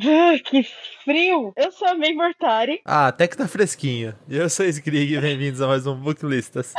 Ah, que frio! Eu sou a May Mortari. Ah, até que tá fresquinho. E eu sou Skrig e bem-vindos a mais um Booklistas.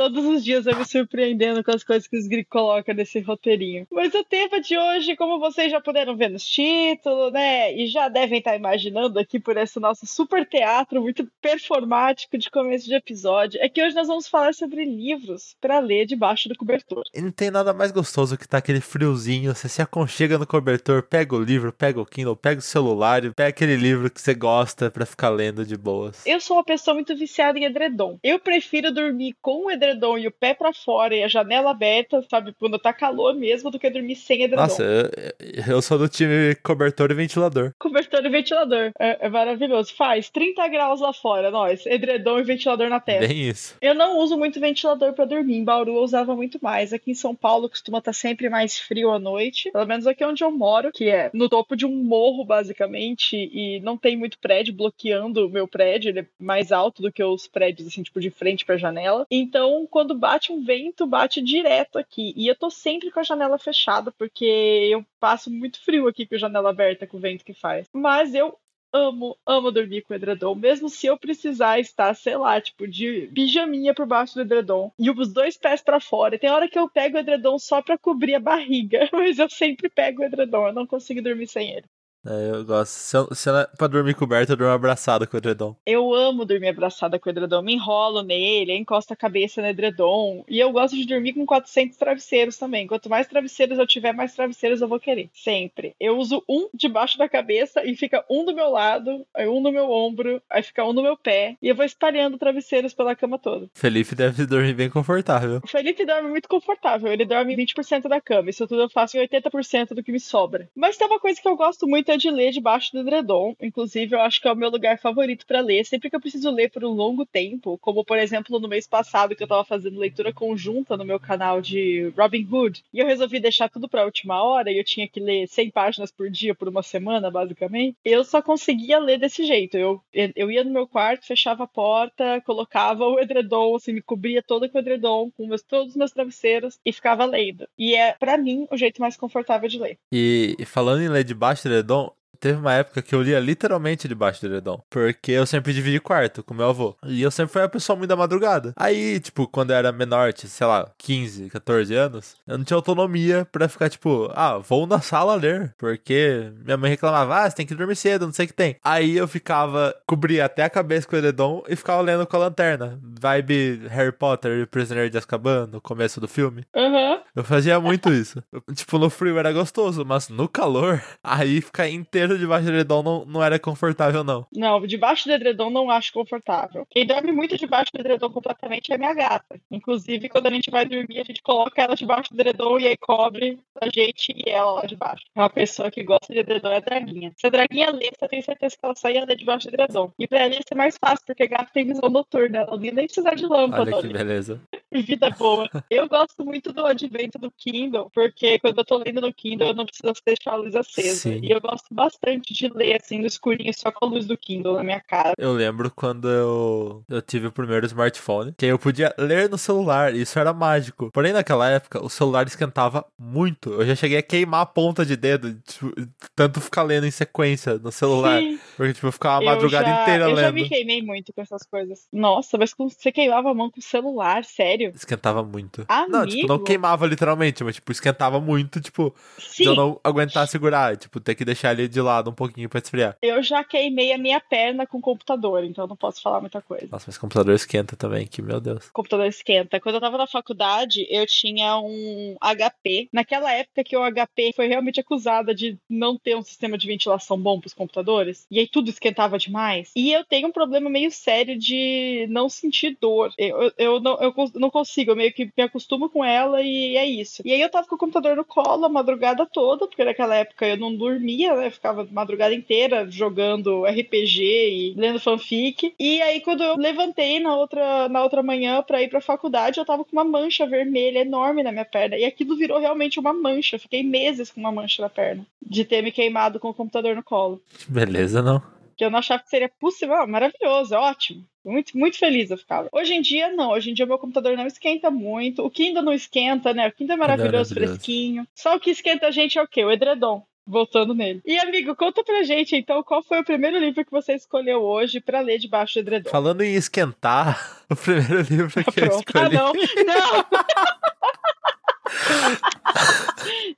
Todos os dias eu me surpreendendo com as coisas que os Grig colocam nesse roteirinho. Mas o tema de hoje, como vocês já puderam ver nos títulos, né? E já devem estar imaginando aqui por esse nosso super teatro muito performático de começo de episódio, é que hoje nós vamos falar sobre livros para ler debaixo do cobertor. E não tem nada mais gostoso que tá aquele friozinho, você se aconchega no cobertor, pega o livro, pega o Kindle, pega o celular, pega aquele livro que você gosta para ficar lendo de boas. Eu sou uma pessoa muito viciada em edredom. Eu prefiro dormir com o edredom edredom e o pé para fora e a janela aberta, sabe, quando tá calor mesmo, do que dormir sem edredom. Nossa, eu, eu sou do time cobertor e ventilador. Cobertor e ventilador. É, é, maravilhoso. Faz 30 graus lá fora, nós. Edredom e ventilador na testa. Bem isso. Eu não uso muito ventilador para dormir. Em Bauru eu usava muito mais. Aqui em São Paulo costuma estar tá sempre mais frio à noite. Pelo menos aqui onde eu moro, que é no topo de um morro, basicamente, e não tem muito prédio bloqueando o meu prédio. Ele é mais alto do que os prédios, assim, tipo, de frente pra janela. Então, quando bate um vento, bate direto aqui. E eu tô sempre com a janela fechada, porque eu passo muito frio aqui com a janela aberta, com o vento que faz. Mas eu amo, amo dormir com edredom, mesmo se eu precisar estar, sei lá, tipo, de pijaminha por baixo do edredom e os dois pés para fora. Tem hora que eu pego o edredom só para cobrir a barriga, mas eu sempre pego o edredom, eu não consigo dormir sem ele. É, eu gosto. Se, eu, se ela, pra dormir coberta, eu durmo abraçada com o edredom. Eu amo dormir abraçada com o edredom. Me enrolo nele, encosto a cabeça no edredom. E eu gosto de dormir com 400 travesseiros também. Quanto mais travesseiros eu tiver, mais travesseiros eu vou querer. Sempre. Eu uso um debaixo da cabeça e fica um do meu lado, aí um no meu ombro, aí fica um no meu pé. E eu vou espalhando travesseiros pela cama toda. Felipe deve dormir bem confortável. O Felipe dorme muito confortável. Ele dorme 20% da cama. Isso tudo eu faço em 80% do que me sobra. Mas tem uma coisa que eu gosto muito é de ler debaixo do edredom. Inclusive, eu acho que é o meu lugar favorito para ler. Sempre que eu preciso ler por um longo tempo, como por exemplo no mês passado que eu tava fazendo leitura conjunta no meu canal de Robin Hood, e eu resolvi deixar tudo para a última hora e eu tinha que ler 100 páginas por dia por uma semana, basicamente. Eu só conseguia ler desse jeito. Eu, eu ia no meu quarto, fechava a porta, colocava o edredom, assim, me cobria toda com o edredom, com meus, todos os meus travesseiros e ficava lendo. E é, para mim, o jeito mais confortável de ler. E falando em ler debaixo do edredom, teve uma época que eu lia literalmente debaixo do edredom. Porque eu sempre dividi quarto com meu avô. E eu sempre fui uma pessoa muito da madrugada. Aí, tipo, quando eu era menor, sei lá, 15, 14 anos, eu não tinha autonomia pra ficar, tipo, ah, vou na sala ler. Porque minha mãe reclamava, ah, você tem que dormir cedo, não sei o que tem. Aí eu ficava, cobria até a cabeça com o edredom e ficava lendo com a lanterna. Vibe Harry Potter e Prisioneiro de Azkaban, no começo do filme. Uhum. Eu fazia muito isso. Tipo, no frio era gostoso, mas no calor, aí ficar inteiro debaixo do edredom não, não era confortável, não. Não, debaixo do edredom não acho confortável. Quem dorme muito debaixo do edredom completamente é minha gata. Inclusive, quando a gente vai dormir, a gente coloca ela debaixo do edredom e aí cobre a gente e ela lá debaixo. É uma pessoa que gosta de edredom é a Draguinha. Se a Draguinha lê, você tem certeza que ela só ia ler debaixo do edredom. E pra ela ia ser mais fácil, porque gato tem visão noturna. Ela não ia nem precisar de lâmpada. Olha que beleza. Vida boa. Eu gosto muito do advento do Kindle, porque quando eu tô lendo no Kindle, eu não preciso deixar a luz acesa. Sim. E eu gosto bastante bastante de ler assim no escurinho, só com a luz do Kindle na minha cara. Eu lembro quando eu, eu tive o primeiro smartphone, que eu podia ler no celular, isso era mágico. Porém, naquela época, o celular esquentava muito. Eu já cheguei a queimar a ponta de dedo, tipo, tanto ficar lendo em sequência no celular. Sim. Porque, tipo, eu ficava a madrugada já, inteira eu lendo. Eu já me queimei muito com essas coisas. Nossa, mas você queimava a mão com o celular, sério? Esquentava muito. Amigo? Não, tipo, não queimava literalmente, mas, tipo, esquentava muito, tipo, Sim. de eu não aguentar segurar, tipo, ter que deixar ele de lado um pouquinho pra esfriar. Eu já queimei a minha perna com o computador, então não posso falar muita coisa. Nossa, mas o computador esquenta também, que meu Deus. O computador esquenta. Quando eu tava na faculdade, eu tinha um HP. Naquela época que o HP foi realmente acusada de não ter um sistema de ventilação bom pros computadores, e aí tudo esquentava demais. E eu tenho um problema meio sério de não sentir dor. Eu, eu, eu não, eu não consigo, eu meio que me acostumo com ela e é isso. E aí eu tava com o computador no colo a madrugada toda, porque naquela época eu não dormia, né? Eu ficava madrugada inteira jogando RPG e lendo fanfic. E aí, quando eu levantei na outra, na outra manhã pra ir pra faculdade, eu tava com uma mancha vermelha enorme na minha perna. E aquilo virou realmente uma mancha. Eu fiquei meses com uma mancha na perna. De ter me queimado com o computador no colo. Beleza, não? Que eu não achava que seria possível. Ah, maravilhoso, ótimo. Muito, muito feliz eu ficava. Hoje em dia, não. Hoje em dia, meu computador não esquenta muito. O Kindle não esquenta, né? O Kindle é maravilhoso, maravilhoso. fresquinho. Só o que esquenta a gente é o quê? O edredom voltando nele. E, amigo, conta pra gente, então, qual foi o primeiro livro que você escolheu hoje pra ler debaixo do edredom? Falando em esquentar, o primeiro livro que eu Pronto. Ah, escolhi... não! Não!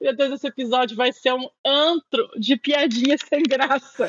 Meu Deus, esse episódio vai ser um antro de piadinhas sem graça.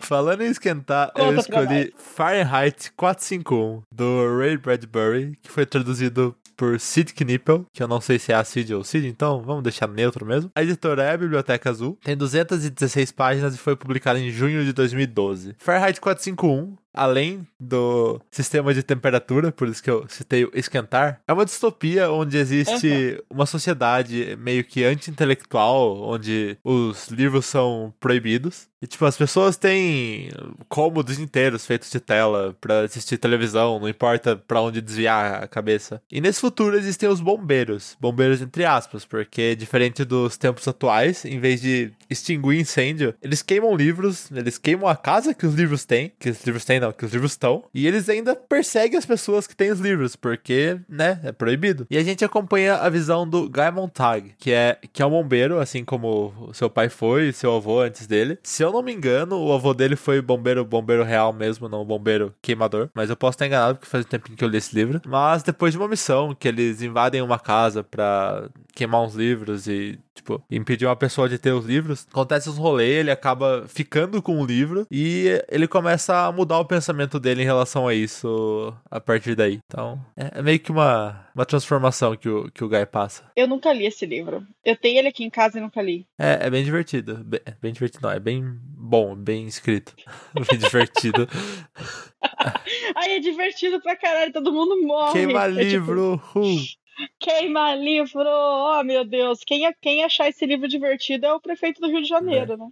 Falando em esquentar, eu Conta pra escolhi Fahrenheit 451, do Ray Bradbury, que foi traduzido por Sid Knippel, que eu não sei se é a Sid ou Sid, então vamos deixar neutro mesmo. A editora é a Biblioteca Azul, tem 216 páginas e foi publicada em junho de 2012. Fahrenheit 451 além do sistema de temperatura, por isso que eu citei o esquentar, é uma distopia onde existe uma sociedade meio que anti-intelectual, onde os livros são proibidos. E, tipo, as pessoas têm cômodos inteiros feitos de tela pra assistir televisão, não importa pra onde desviar a cabeça. E nesse futuro existem os bombeiros. Bombeiros entre aspas, porque diferente dos tempos atuais, em vez de extinguir incêndio, eles queimam livros, eles queimam a casa que os livros têm, que os livros têm não, que os livros estão, e eles ainda perseguem as pessoas que têm os livros, porque, né, é proibido. E a gente acompanha a visão do Guy Montag, que é, que é um bombeiro, assim como seu pai foi, seu avô antes dele. Se eu não me engano, o avô dele foi bombeiro, bombeiro real mesmo, não bombeiro queimador, mas eu posso estar enganado porque faz um tempinho que eu li esse livro. Mas depois de uma missão que eles invadem uma casa pra queimar uns livros e tipo, impedir uma pessoa de ter os livros. Acontece uns rolês, ele acaba ficando com o livro e ele começa a mudar o pensamento dele em relação a isso a partir daí. Então, é, é meio que uma, uma transformação que o, que o Guy passa. Eu nunca li esse livro. Eu tenho ele aqui em casa e nunca li. É, é bem divertido. Bem, bem divertido, não, é bem bom, bem escrito. bem divertido. Ai, é divertido pra caralho, todo mundo morre. Queima É tipo, livro! uh. Queima livro! Oh, meu Deus. Quem, quem achar esse livro divertido é o prefeito do Rio de Janeiro, né?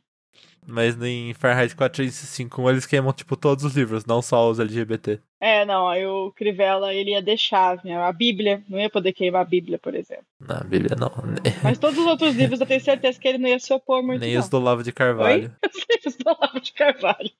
Mas em Fahrenheit 451 eles queimam, tipo, todos os livros, não só os LGBT. É, não, aí o Crivella, ele ia deixar, né? A Bíblia, não ia poder queimar a Bíblia, por exemplo. Na Bíblia, não. Mas todos os outros livros eu tenho certeza que ele não ia se opor muito, Nem não. os do Lavo de Carvalho. Os livros do Olavo de Carvalho.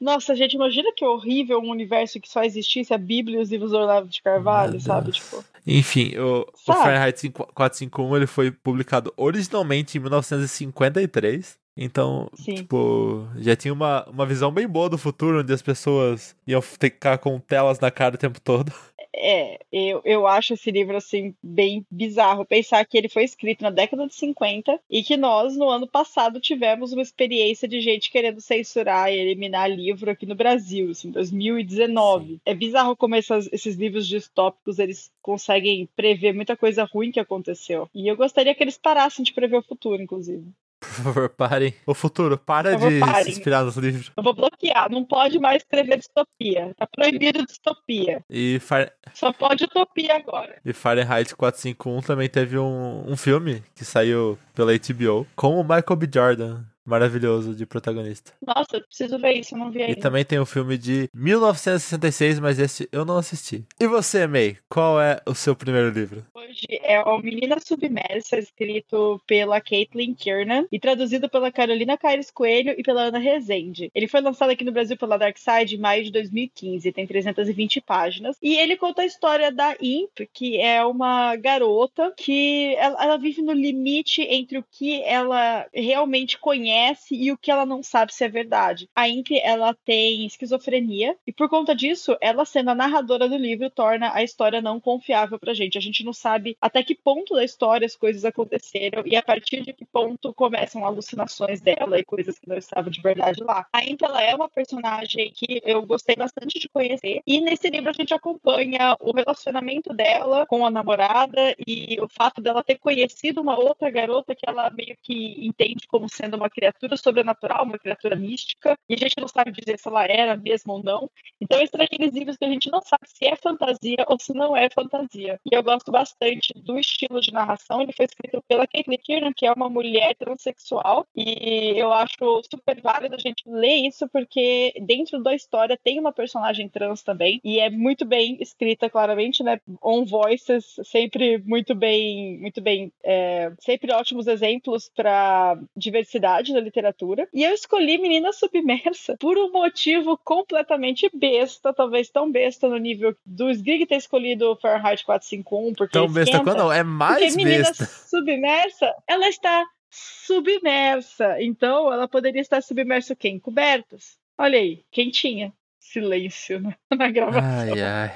Nossa, gente, imagina que horrível um universo que só existisse a Bíblia e os livros do Olavo de Carvalho, sabe? Tipo, Enfim, o, o Sabe? Fahrenheit 451 ele foi publicado originalmente em 1953. Então, Sim. tipo, já tinha uma, uma visão bem boa do futuro, onde as pessoas iam ficar com telas na cara o tempo todo. É, eu, eu acho esse livro, assim, bem bizarro. Pensar que ele foi escrito na década de 50 e que nós, no ano passado, tivemos uma experiência de gente querendo censurar e eliminar livro aqui no Brasil, assim, 2019. Sim. É bizarro como essas- esses livros distópicos, eles conseguem prever muita coisa ruim que aconteceu. E eu gostaria que eles parassem de prever o futuro, inclusive. Por favor, parem. O futuro, para favor, de parem. se inspirar nos livros. Eu vou bloquear, não pode mais escrever distopia. Tá proibido distopia. E, Far- Só pode utopia agora. e Fahrenheit 451 também teve um, um filme que saiu pela HBO com o Michael B. Jordan. Maravilhoso de protagonista. Nossa, eu preciso ver isso, eu não vi E ainda. também tem o filme de 1966, mas esse eu não assisti. E você, May, qual é o seu primeiro livro? Hoje é o Menina Submersa, escrito pela Caitlin Kiernan e traduzido pela Carolina Caires Coelho e pela Ana Rezende. Ele foi lançado aqui no Brasil pela Dark Side em maio de 2015, tem 320 páginas. E ele conta a história da Imp, que é uma garota que ela, ela vive no limite entre o que ela realmente conhece e o que ela não sabe se é verdade. A Imp, ela tem esquizofrenia e por conta disso, ela sendo a narradora do livro torna a história não confiável pra gente. A gente não sabe até que ponto da história as coisas aconteceram e a partir de que ponto começam alucinações dela e coisas que não estavam de verdade lá. A Imp, ela é uma personagem que eu gostei bastante de conhecer e nesse livro a gente acompanha o relacionamento dela com a namorada e o fato dela ter conhecido uma outra garota que ela meio que entende como sendo uma criatura sobrenatural, uma criatura mística, e a gente não sabe dizer se ela era mesmo ou não. Então, esse é daqueles livros que a gente não sabe se é fantasia ou se não é fantasia. E eu gosto bastante do estilo de narração. Ele foi escrito pela Caitlin Kiernan, que é uma mulher transexual, e eu acho super válido a gente ler isso, porque dentro da história tem uma personagem trans também, e é muito bem escrita, claramente, né? On voices, sempre muito bem, muito bem, é, sempre ótimos exemplos para diversidade da literatura. E eu escolhi Menina Submersa por um motivo completamente besta, talvez tão besta no nível do Sgrig ter escolhido Fahrenheit 451, porque Tão besta quando não, é mais Porque Menina besta. Submersa, ela está submersa. Então, ela poderia estar submersa o quê? Em cobertas. Olha aí, quentinha. Silêncio na, na gravação. Ai, ai.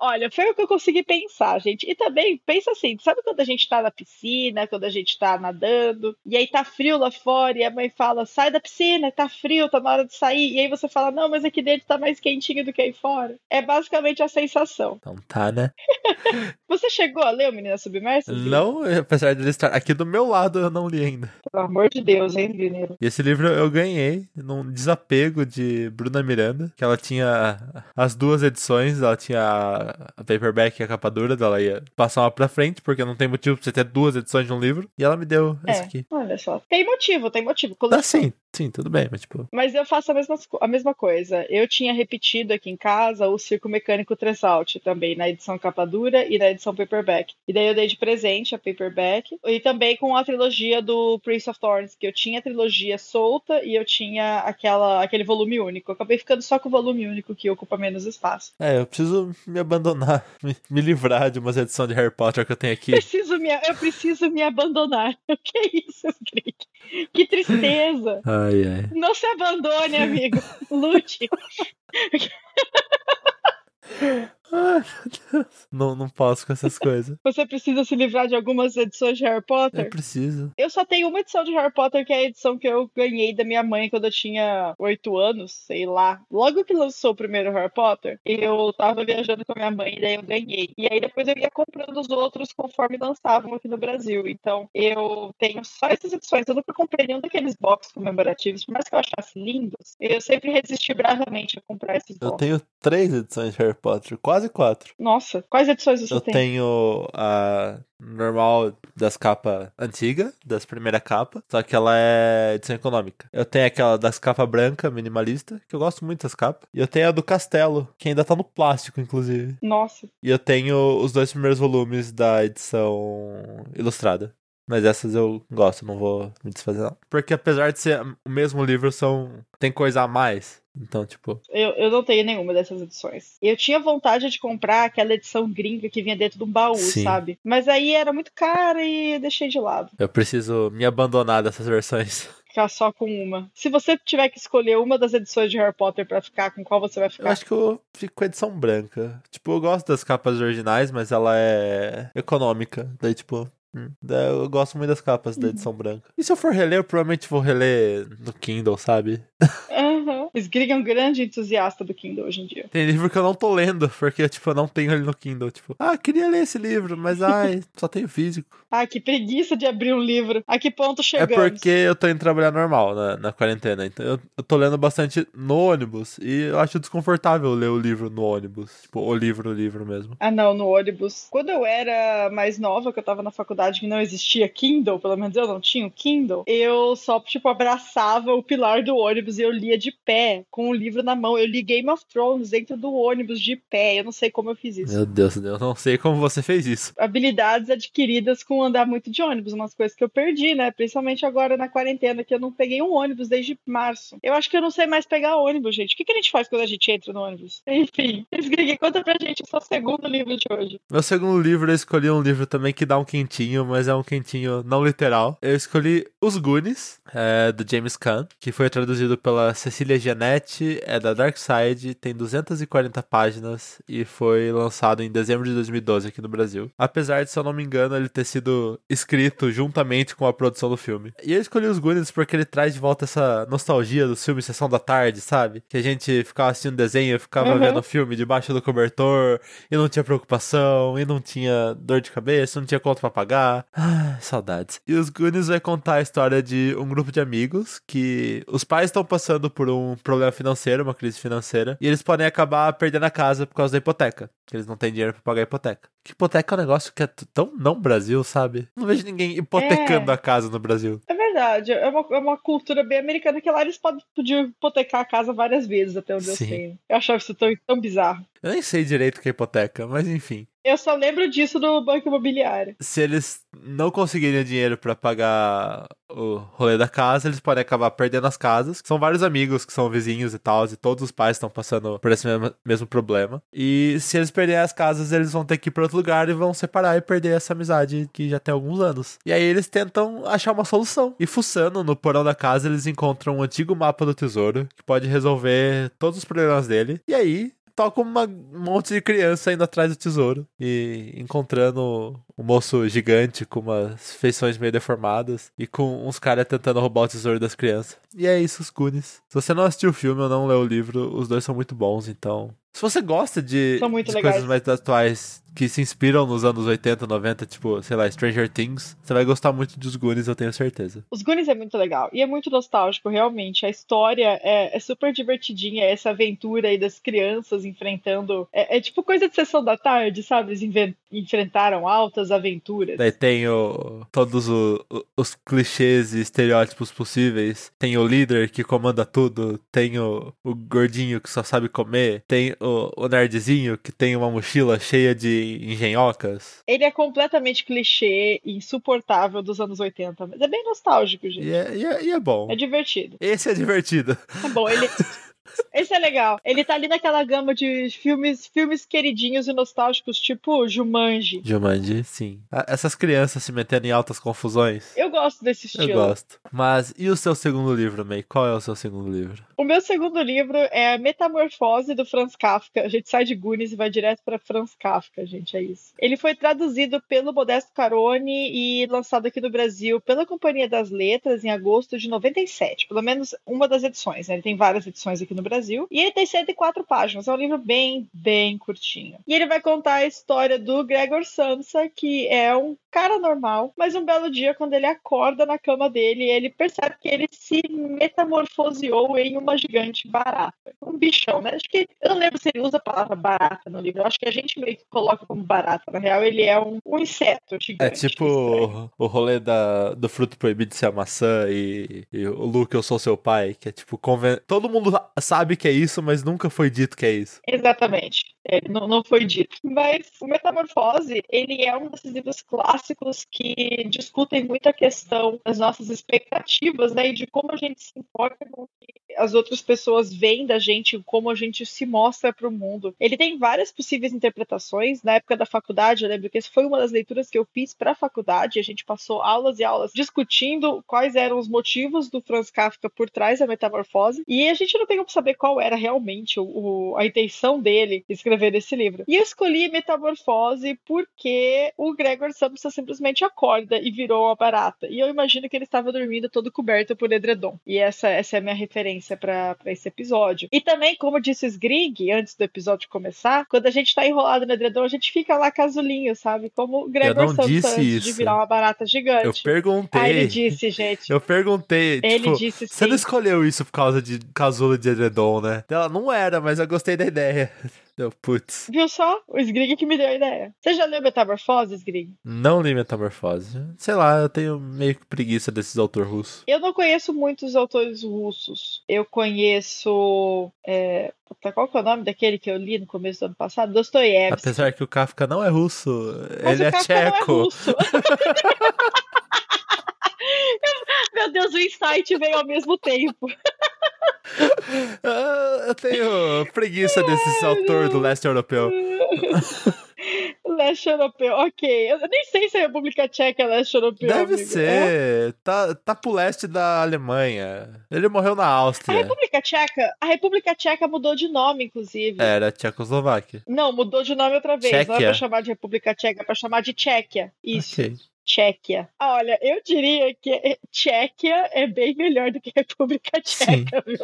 Olha, foi o que eu consegui pensar, gente. E também, pensa assim, sabe quando a gente tá na piscina, quando a gente tá nadando, e aí tá frio lá fora, e a mãe fala, sai da piscina, tá frio, tá na hora de sair, e aí você fala, não, mas aqui dentro tá mais quentinho do que aí fora. É basicamente a sensação. Então tá, né? Você chegou a ler o Menina Submersa? Não, apesar de ele estar aqui do meu lado, eu não li ainda. Pelo amor de Deus, hein, Mineiro? E esse livro eu ganhei num desapego de Bruna Miranda, que ela tinha as duas edições, ela tinha a- a paperback e a capa dura, ela ia passar uma pra frente, porque não tem motivo pra você ter duas edições de um livro, e ela me deu É, aqui. olha só. Tem motivo, tem motivo. Ah, Coleção. sim, sim, tudo bem, mas tipo, Mas eu faço a mesma, a mesma coisa. Eu tinha repetido aqui em casa o Circo Mecânico Tresalt também, na edição capa dura e na edição paperback. E daí eu dei de presente a paperback. E também com a trilogia do Prince of Thorns, que eu tinha a trilogia solta e eu tinha aquela, aquele volume único. Eu acabei ficando só com o volume único, que ocupa menos espaço. é, eu preciso me abandonar, me, me livrar de umas edições de Harry Potter que eu tenho aqui. Preciso me, eu preciso me abandonar. O que é isso, Skrik? Que tristeza! Ai, ai. Não se abandone, amigo. Lute. Ai, meu Deus. Não, não posso com essas coisas. Você precisa se livrar de algumas edições de Harry Eu Potter? preciso. Eu só tenho uma edição de Harry Potter, que é a edição que eu ganhei da minha mãe quando eu tinha oito anos, sei lá. Logo que lançou o primeiro Harry Potter, eu tava viajando com a minha mãe e daí eu ganhei. E aí depois eu ia comprando os outros conforme lançavam aqui no Brasil. Então eu tenho só essas edições. Eu nunca comprei nenhum daqueles boxes comemorativos, por mais que eu achasse lindos. Eu sempre resisti bravamente a comprar esses Eu boxes. tenho três edições de Harry Potter, quase quatro. Nossa, quais edições você Eu tem? tenho a normal das capas antigas, das primeiras capas, só que ela é edição econômica. Eu tenho aquela das capas branca, minimalista, que eu gosto muito das capas. E eu tenho a do Castelo, que ainda tá no plástico, inclusive. Nossa, E eu tenho os dois primeiros volumes da edição ilustrada. Mas essas eu gosto, não vou me desfazer não. Porque apesar de ser o mesmo livro, são tem coisa a mais. Então, tipo, Eu, eu não tenho nenhuma dessas edições. Eu tinha vontade de comprar aquela edição gringa que vinha dentro de um baú, Sim. sabe? Mas aí era muito cara e eu deixei de lado. eu preciso me abandonar dessas versões. Ficar só com uma. Se você tiver que escolher uma das edições de Harry Potter pra ficar, com qual você vai Eu ficar? acho que eu fico com a edição branca. Tipo, eu gosto das capas originais, mas ela é econômica. Daí, tipo, hum, eu gosto muito das capas da edição branca. E se eu for reler, eu provavelmente vou reler no Kindle, sabe? Aham. Sgrig é um grande entusiasta do Kindle hoje em dia. Tem livro que eu não tô lendo, porque, tipo, eu não tenho ele no Kindle. Tipo, ah, queria ler esse livro, mas ai, só tenho físico. Ah, que preguiça de abrir um livro. A que ponto É chegamos? porque eu tô indo trabalhar normal na, na quarentena. Então eu, eu tô lendo bastante no ônibus. E eu acho desconfortável ler o livro no ônibus. Tipo, o livro, o livro mesmo. Ah, não, no ônibus. Quando eu era mais nova, que eu tava na faculdade que não existia Kindle, pelo menos eu não tinha o Kindle, eu só, tipo, abraçava o pilar do ônibus e eu lia de pé, com o livro na mão. Eu li Game of Thrones dentro do ônibus de pé. Eu não sei como eu fiz isso. Meu Deus, eu não sei como você fez isso. Habilidades adquiridas com andar muito de ônibus, umas coisas que eu perdi, né? Principalmente agora na quarentena, que eu não peguei um ônibus desde março. Eu acho que eu não sei mais pegar ônibus, gente. O que, que a gente faz quando a gente entra no ônibus? Enfim, Sgrig, conta pra gente o seu segundo livro de hoje. Meu segundo livro, eu escolhi um livro também que dá um quentinho, mas é um quentinho não literal. Eu escolhi Os Goonies, é, do James Caan, que foi traduzido pela Cecília Gianetti, é da Dark Side, tem 240 páginas e foi lançado em dezembro de 2012 aqui no Brasil. Apesar de, se eu não me engano, ele ter sido escrito juntamente com a produção do filme. E eu escolhi Os Goonies porque ele traz de volta essa nostalgia dos filmes Sessão da Tarde, sabe? Que a gente ficava assistindo desenho, ficava Uhum. vendo filme debaixo do cobertor, e não tinha preocupação, e não tinha dor de cabeça, não tinha conta pra pagar. Ah, saudades. E os Goonies vai contar a história de um grupo de amigos que os pais estão passando por um problema financeiro, uma crise financeira, e eles podem acabar perdendo a casa por causa da hipoteca. Que eles não têm dinheiro pra pagar a hipoteca. Que hipoteca é um negócio que é tão não Brasil, sabe? Não vejo ninguém hipotecando É. a casa no Brasil. É verdade, é uma, é uma cultura bem americana que lá eles podem, podiam hipotecar a casa várias vezes, até onde eu Sim. sei. Eu achava isso tão, tão bizarro. Eu nem sei direito o que é hipoteca, mas enfim. Eu só lembro disso do banco imobiliário. se eles não conseguirem dinheiro pra pagar o rolê da casa, eles podem acabar perdendo as casas. São vários amigos que são vizinhos e tal, e todos os pais estão passando por esse mesmo, mesmo problema. E se eles perderem as casas, eles vão ter que ir pra outro lugar e vão separar e perder essa amizade que já tem alguns anos. E aí eles tentam achar uma solução. E fuçando no porão da casa, eles encontram um antigo mapa do tesouro que pode resolver todos os problemas dele. E aí toca um monte de criança indo atrás do tesouro e encontrando um moço gigante com umas feições meio deformadas e com uns caras tentando roubar o tesouro das crianças. E é isso, os Goonies. Se você não assistiu o filme ou não leu o livro, os dois são muito bons, então. Se você gosta de, de coisas mais atuais que se inspiram nos anos 80, 90, tipo, sei lá, Stranger Things, você vai gostar muito dos Goonies, eu tenho certeza. Os Goonies é muito legal e é muito nostálgico, realmente. A história é, é super divertidinha, essa aventura aí das crianças enfrentando. É, é tipo coisa de sessão da tarde, sabe? Eles enfrentaram altas aventuras. Daí tem o, todos o, o, os clichês e estereótipos possíveis. Tem o líder que comanda tudo, tem o, gordinho que só sabe comer, tem o, o nerdzinho que tem uma mochila cheia de engenhocas. Ele é completamente clichê e insuportável dos anos 80, mas é bem nostálgico, gente. E é, e é, e é bom. É divertido. Esse é divertido. É bom, ele. Esse é legal. Ele tá ali naquela gama de filmes, filmes queridinhos e nostálgicos, tipo Jumanji. Jumanji, sim. Essas crianças se metendo em altas confusões. Eu gosto desse estilo. Eu gosto. Mas e o seu segundo livro, May? Qual é o seu segundo livro? O meu segundo livro é Metamorfose do Franz Kafka. A gente sai de Goonies e vai direto para Franz Kafka, gente, é isso. Ele foi traduzido pelo Modesto Caroni e lançado aqui no Brasil pela Companhia das Letras em agosto de 97. Pelo menos uma das edições, né? Ele tem várias edições aqui no Brasil. E ele tem 104 páginas. É um livro bem, bem curtinho. E ele vai contar a história do Gregor Samsa, que é um cara normal, mas um belo dia, quando ele acorda na cama dele, ele percebe que ele se metamorfoseou em uma gigante barata. Um bichão, né? Acho que eu não lembro se ele usa a palavra barata no livro. Eu acho que a gente meio que coloca como barata. Na real, ele é um, um inseto gigante. É tipo o, o rolê da, do fruto proibido ser a maçã e, e o Luke, eu sou seu pai, que é tipo, conven... todo mundo sabe que é isso, mas nunca foi dito que é isso. Exatamente. É, não, não foi dito. Mas o Metamorfose, ele é um desses livros clássicos que discutem muito a questão das nossas expectativas, né, e de como a gente se importa com o que as outras pessoas veem da gente, como a gente se mostra para o mundo. Ele tem várias possíveis interpretações. Na época da faculdade, eu lembro que essa foi uma das leituras que eu fiz para a faculdade. A gente passou aulas e aulas discutindo quais eram os motivos do Franz Kafka por trás da Metamorfose, e a gente não tem como saber qual era realmente o, o, a intenção dele escrever esse livro. E eu escolhi Metamorfose porque o Gregor Samsa simplesmente acorda e virou uma barata. E eu imagino que ele estava dormindo todo coberto por edredom. E essa, essa é a minha referência para esse episódio. E também, como disse o Sgrig, antes do episódio começar, quando a gente tá enrolado no edredom, a gente fica lá casulinho, sabe? Como o Gregor Samsa antes isso. de virar uma barata gigante. Eu perguntei. Ah, ele disse, gente. Eu perguntei. Ele tipo, disse sim. Você não escolheu isso por causa de casulo de edredom, né? Ela não era, mas eu gostei da ideia. Deu, putz. Viu só? O Sgrig que me deu a ideia. Você já leu Metamorfose, Sgrig? Não li Metamorfose. Sei lá, eu tenho meio que preguiça desses autores russos. Eu não conheço muitos autores russos. Eu conheço. É... Qual que é o nome daquele que eu li no começo do ano passado? Dostoiévski. Apesar que o Kafka não é russo, Mas ele é não tcheco. Meu Deus, o insight veio ao mesmo tempo. Ah, eu tenho preguiça desses autores do leste europeu. Leste europeu, ok. Eu nem sei se a República Tcheca é leste europeu. Deve amigo. É? ser. Tá, tá pro leste da Alemanha. Ele morreu na A Áustria. República Tcheca, a República Tcheca mudou de nome, inclusive. Era Tchecoslováquia. Não, mudou de nome outra vez. Não é Tchequia. pra chamar de República Tcheca, é pra chamar de Tchequia. Isso, Ok. Tchequia. Ah, olha, eu diria que Tchequia é bem melhor do que República Tcheca, viu?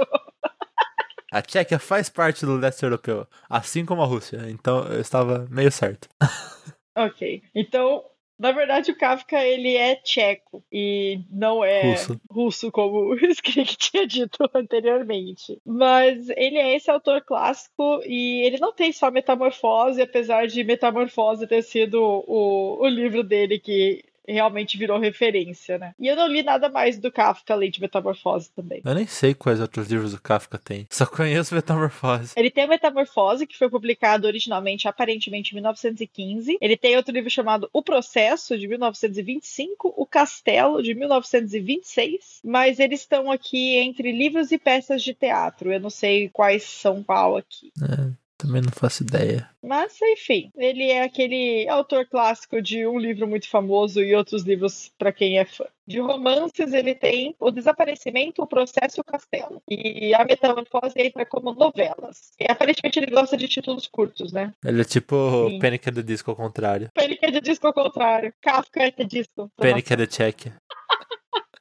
A Tchequia faz parte do leste europeu, assim como a Rússia. Então eu estava meio certo. Ok. Então, na verdade, o Kafka ele é tcheco e não é Russo. russo, como o Skrik tinha dito anteriormente. Mas ele é esse autor clássico e ele não tem só Metamorfose, apesar de Metamorfose ter sido o, o livro dele que realmente virou referência, né? E eu não li nada mais do Kafka além de Metamorfose também. Eu nem sei quais outros livros do Kafka tem. Só conheço Metamorfose. Ele tem Metamorfose, que foi publicado originalmente, aparentemente, em 1915. Ele tem outro livro chamado O Processo, de 1925. O Castelo, de 1926. Mas eles estão aqui entre livros e peças de teatro. Eu não sei quais são qual aqui. É. Também não faço ideia. Mas, enfim, ele é aquele autor clássico de um livro muito famoso e outros livros para quem é fã. De romances, ele tem O Desaparecimento, O Processo e o Castelo. E a Metamorfose entra como novelas. E aparentemente ele gosta de títulos curtos, né? Ele é tipo Sim. Panic at the Disco ao contrário. Panic at the Disco ao contrário. Kafka the Disco. Panic at the Check.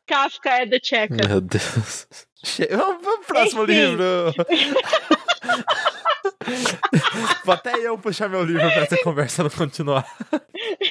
Kafka at the Check. Meu Deus. Vamos pro próximo Enfim. livro. Vou até eu puxar meu livro pra essa conversa não continuar.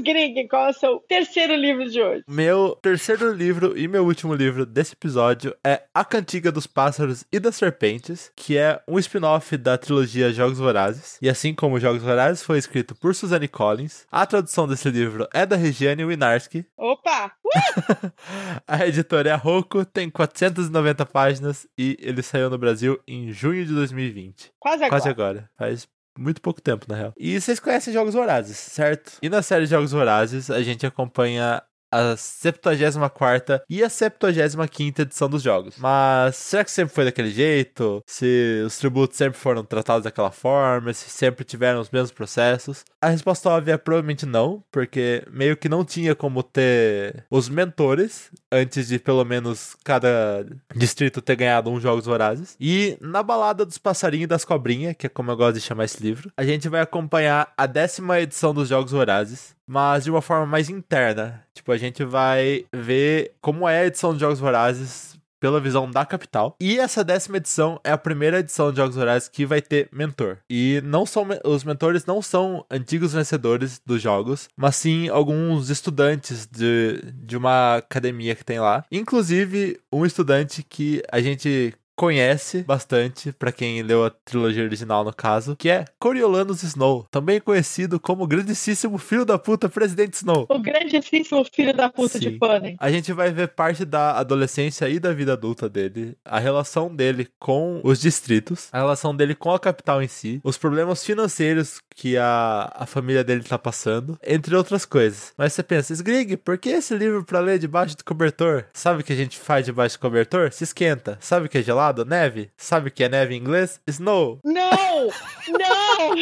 Grig, qual é o seu terceiro livro de hoje? Meu terceiro livro e meu último livro desse episódio é A Cantiga dos Pássaros e das Serpentes, que é um spin-off da trilogia Jogos Vorazes. E assim como Jogos Vorazes foi escrito por Suzanne Collins, a tradução desse livro é da Regiane Winarski. Opa! Uh! a editora é Roku, tem 490 páginas e ele saiu no Brasil em junho de 2020. Quase agora. Quase agora. Faz muito pouco tempo, na real. E vocês conhecem Jogos Vorazes, certo? E na série Jogos Vorazes, a gente acompanha a 74 e a 75 edição dos jogos. Mas será que sempre foi daquele jeito? Se os tributos sempre foram tratados daquela forma? Se sempre tiveram os mesmos processos? A resposta óbvia é provavelmente não, porque meio que não tinha como ter os mentores antes de pelo menos cada distrito ter ganhado um Jogos Vorazes. E na balada dos passarinhos e das cobrinhas, que é como eu gosto de chamar esse livro, a gente vai acompanhar a décima edição dos Jogos Vorazes mas de uma forma mais interna. Tipo, a gente vai ver como é a edição de Jogos Vorazes pela visão da capital. E essa décima edição é a primeira edição de Jogos Vorazes que vai ter mentor. E não são os mentores não são antigos vencedores dos jogos, mas sim alguns estudantes de, de uma academia que tem lá. Inclusive, um estudante que a gente conhece bastante, para quem leu a trilogia original no caso, que é Coriolanus Snow, também conhecido como o grandíssimo filho da puta Presidente Snow. O grandíssimo filho da puta Sim. de Panem. A gente vai ver parte da adolescência e da vida adulta dele, a relação dele com os distritos, a relação dele com a capital em si, os problemas financeiros que a, a família dele tá passando, entre outras coisas. Mas você pensa, Sgrig, por que esse livro pra ler debaixo do cobertor? Sabe o que a gente faz debaixo do cobertor? Se esquenta. Sabe o que é gelado? Gelado? Neve? Sabe o que é neve em inglês? Snow. Não! Não!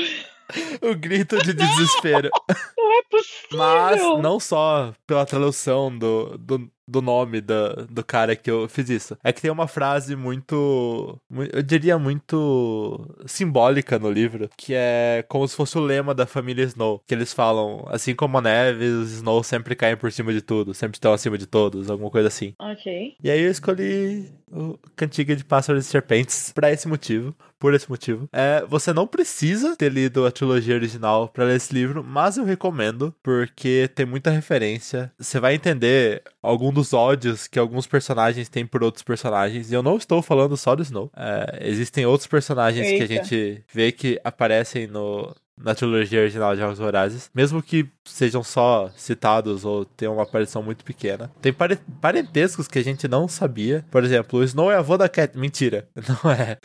o grito de desespero. Não é possível. Mas não só pela tradução do, do, do nome do, do cara que eu fiz isso. É que tem uma frase muito. Eu diria muito simbólica no livro, que é como se fosse o lema da família Snow. Que eles falam, assim como a neve, os Snow sempre caem por cima de tudo, sempre estão acima de todos, alguma coisa assim. Ok. E aí eu escolhi o Cantiga de Pássaros e Serpentes para esse motivo, por esse motivo. É, você não precisa ter lido a trilogia original para ler esse livro, mas eu recomendo porque tem muita referência. Você vai entender algum dos ódios que alguns personagens têm por outros personagens. E eu não estou falando só do Snow. É, existem outros personagens Eita. que a gente vê que aparecem no, na trilogia original de Jogos Vorazes, mesmo que sejam só citados ou tenham uma aparição muito pequena. Tem parentescos que a gente não sabia. Por exemplo, o Snow é avô da Cat. Mentira, não é.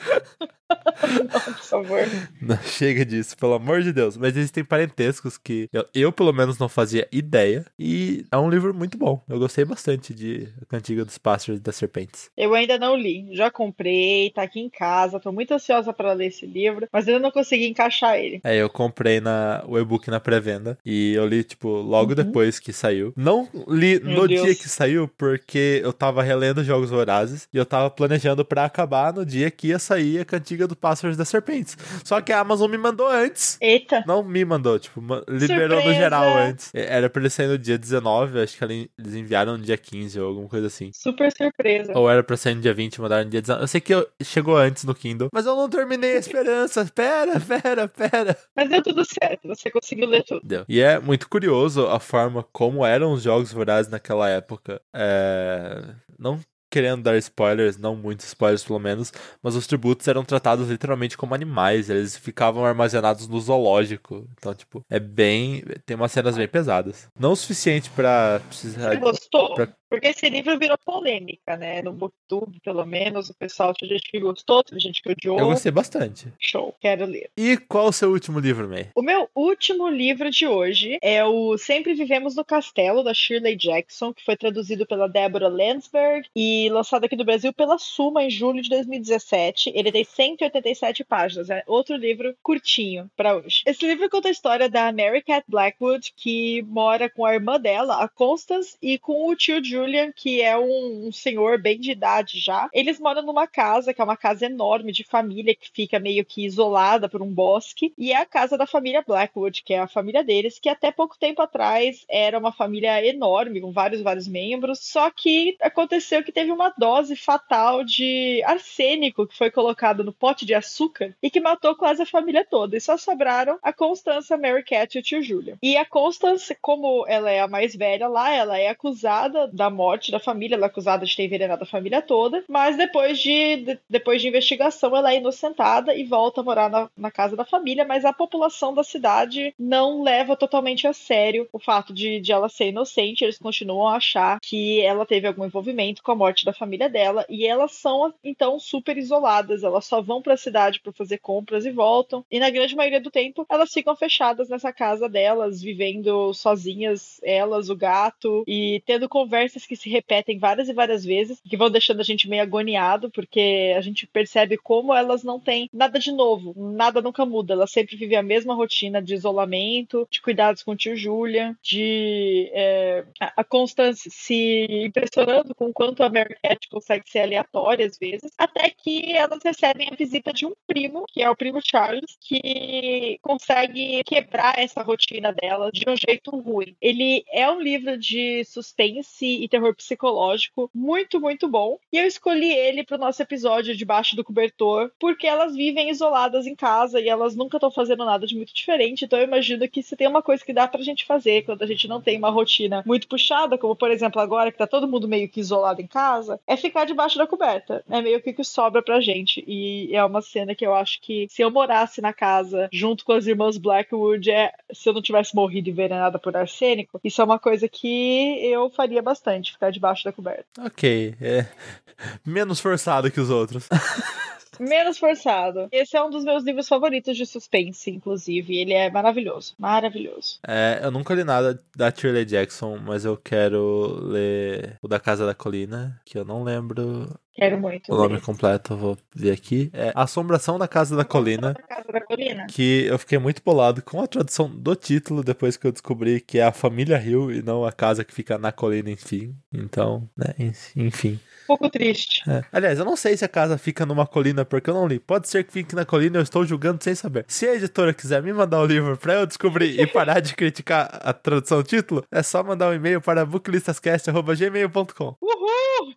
Não, por favor. Não, chega disso, pelo amor de Deus. Mas existem parentescos que eu, eu, pelo menos, não fazia ideia. E é um livro muito bom. Eu gostei bastante de A Cantiga dos Pássaros e das Serpentes. Eu ainda não li. Já comprei, tá aqui em casa. Tô muito ansiosa para ler esse livro, mas ainda não consegui encaixar ele. É, eu comprei na, o e-book na pré-venda. E eu li, tipo, logo uhum. depois que saiu. Não li Meu no Deus. dia que saiu, porque eu tava relendo Jogos Vorazes e eu tava planejando para acabar no dia que ia sair a Cantiga dos Pássaros das Serpentes. Só que a Amazon me mandou antes. Eita. Não me mandou, tipo, liberou Surpresa. no geral antes. Era pra ele sair no dia 19, acho que eles enviaram no dia 15 ou alguma coisa assim. Super surpresa. Ou era pra sair no dia 20 e mandaram no dia 19. Eu sei que eu, chegou antes no Kindle, mas eu não terminei a esperança. Pera, pera, pera. Mas deu tudo certo, você conseguiu ler tudo. Deu. E é muito curioso a forma como eram os jogos vorazes naquela época. É... Não querendo dar spoilers, não muitos spoilers pelo menos, mas os tributos eram tratados literalmente como animais, eles ficavam armazenados no zoológico. Então, tipo, é bem. Tem umas cenas bem pesadas. Não o suficiente pra precisar. Você gostou? pra- Porque esse livro virou polêmica, né? No Booktube, pelo menos, o pessoal tinha gente que gostou, teve gente que odiou. Eu gostei bastante. Show, quero ler. E qual o seu último livro, May? O meu último livro de hoje é o Sempre Vivemos no Castelo, da Shirley Jackson, que foi traduzido pela Deborah Landsberg e lançado aqui no Brasil pela Suma em julho de 2017. Ele tem 187 páginas, é outro livro curtinho pra hoje. Esse livro conta a história da Mary Cat Blackwood, que mora com a irmã dela, a Constance, e com o tio Julian, que é um, um senhor bem de idade já. Eles moram numa casa, que é uma casa enorme de família, que fica meio que isolada por um bosque, e é a casa da família Blackwood, que é a família deles, que até pouco tempo atrás era uma família enorme, com vários, vários membros, só que aconteceu que teve uma dose fatal de arsênico que foi colocado no pote de açúcar e que matou quase a família toda, e só sobraram a Constance, a Mary Cat e o tio Julian. E a Constance, como ela é a mais velha lá, ela é acusada da morte da família, ela é acusada de ter envenenado a família toda, mas depois de, de- depois de investigação ela é inocentada e volta a morar na, na casa da família, mas a população da cidade não leva totalmente a sério o fato de, de ela ser inocente, eles continuam a achar que ela teve algum envolvimento com a morte da família dela, e elas são então super isoladas, elas só vão pra cidade para fazer compras e voltam, e na grande maioria do tempo elas ficam fechadas nessa casa delas, vivendo sozinhas, elas, o gato, e tendo conversas que se repetem várias e várias vezes, que vão deixando a gente meio agoniado, porque a gente percebe como elas não têm nada de novo, nada nunca muda, elas sempre vivem a mesma rotina de isolamento, de cuidados com o tio Julian, de é, a Constance se impressionando com o quanto a Mary Cat consegue ser aleatória às vezes, até que elas recebem a visita de um primo, que é o primo Charles, que consegue quebrar essa rotina dela de um jeito ruim. Ele é um livro de suspense e terror psicológico muito, muito bom. E eu escolhi ele para o nosso episódio debaixo do cobertor, porque elas vivem isoladas em casa e elas nunca estão fazendo nada de muito diferente. Então eu imagino que se tem uma coisa que dá pra gente fazer quando a gente não tem uma rotina muito puxada, como por exemplo agora que tá todo mundo meio que isolado em casa, é ficar debaixo da coberta. É meio que o que sobra pra gente. E é uma cena que eu acho que se eu morasse na casa junto com as irmãs Blackwood, é, se eu não tivesse morrido envenenada por arsênico, isso é uma coisa que eu faria bastante, ficar debaixo da coberta. Ok, é menos forçado que os outros. Menos forçado. Esse é um dos meus livros favoritos de suspense, inclusive. Ele é maravilhoso. Maravilhoso. É, eu nunca li nada da Shirley Jackson, mas eu quero ler o da Casa da Colina, que eu não lembro Quero muito. o nome completo, eu vou ver aqui. É Assombração da Casa da Colina. Da Casa da Colina. Que eu fiquei muito bolado com a tradução do título depois que eu descobri que é a família Hill e não a casa que fica na colina, enfim. Então, né, enfim. Um pouco triste. É. Aliás, eu não sei se a casa fica numa colina porque eu não li. Pode ser que fique na colina, eu estou julgando sem saber. Se a editora quiser me mandar o livro pra eu descobrir e parar de criticar a tradução do título, é só mandar um e-mail para booklistascast.gmail.com. Uhul!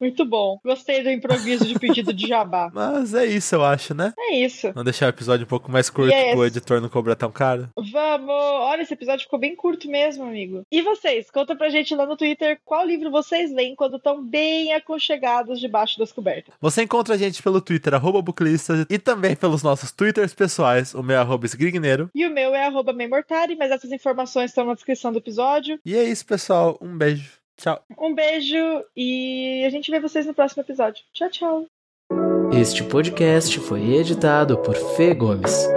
Muito bom. Gostei do improviso de pedido de jabá. Mas é isso, eu acho, né? É isso. Vamos deixar o episódio um pouco mais curto Yes. pro editor não cobrar tão caro. Vamos! Olha, esse episódio ficou bem curto mesmo, amigo. E vocês? Conta pra gente lá no Twitter qual livro vocês leem quando estão bem aconchegados debaixo das cobertas. Você encontra a gente pelo Twitter, arroba booklistas, e também pelos nossos Twitters pessoais, o meu é arroba esgrigneiro. E o meu é arroba Memortari, mas essas informações estão na descrição do episódio. E é isso, pessoal. Um beijo. Tchau. Um beijo e a gente vê vocês no próximo episódio. Tchau, tchau. Este podcast foi editado por Fê Gomes.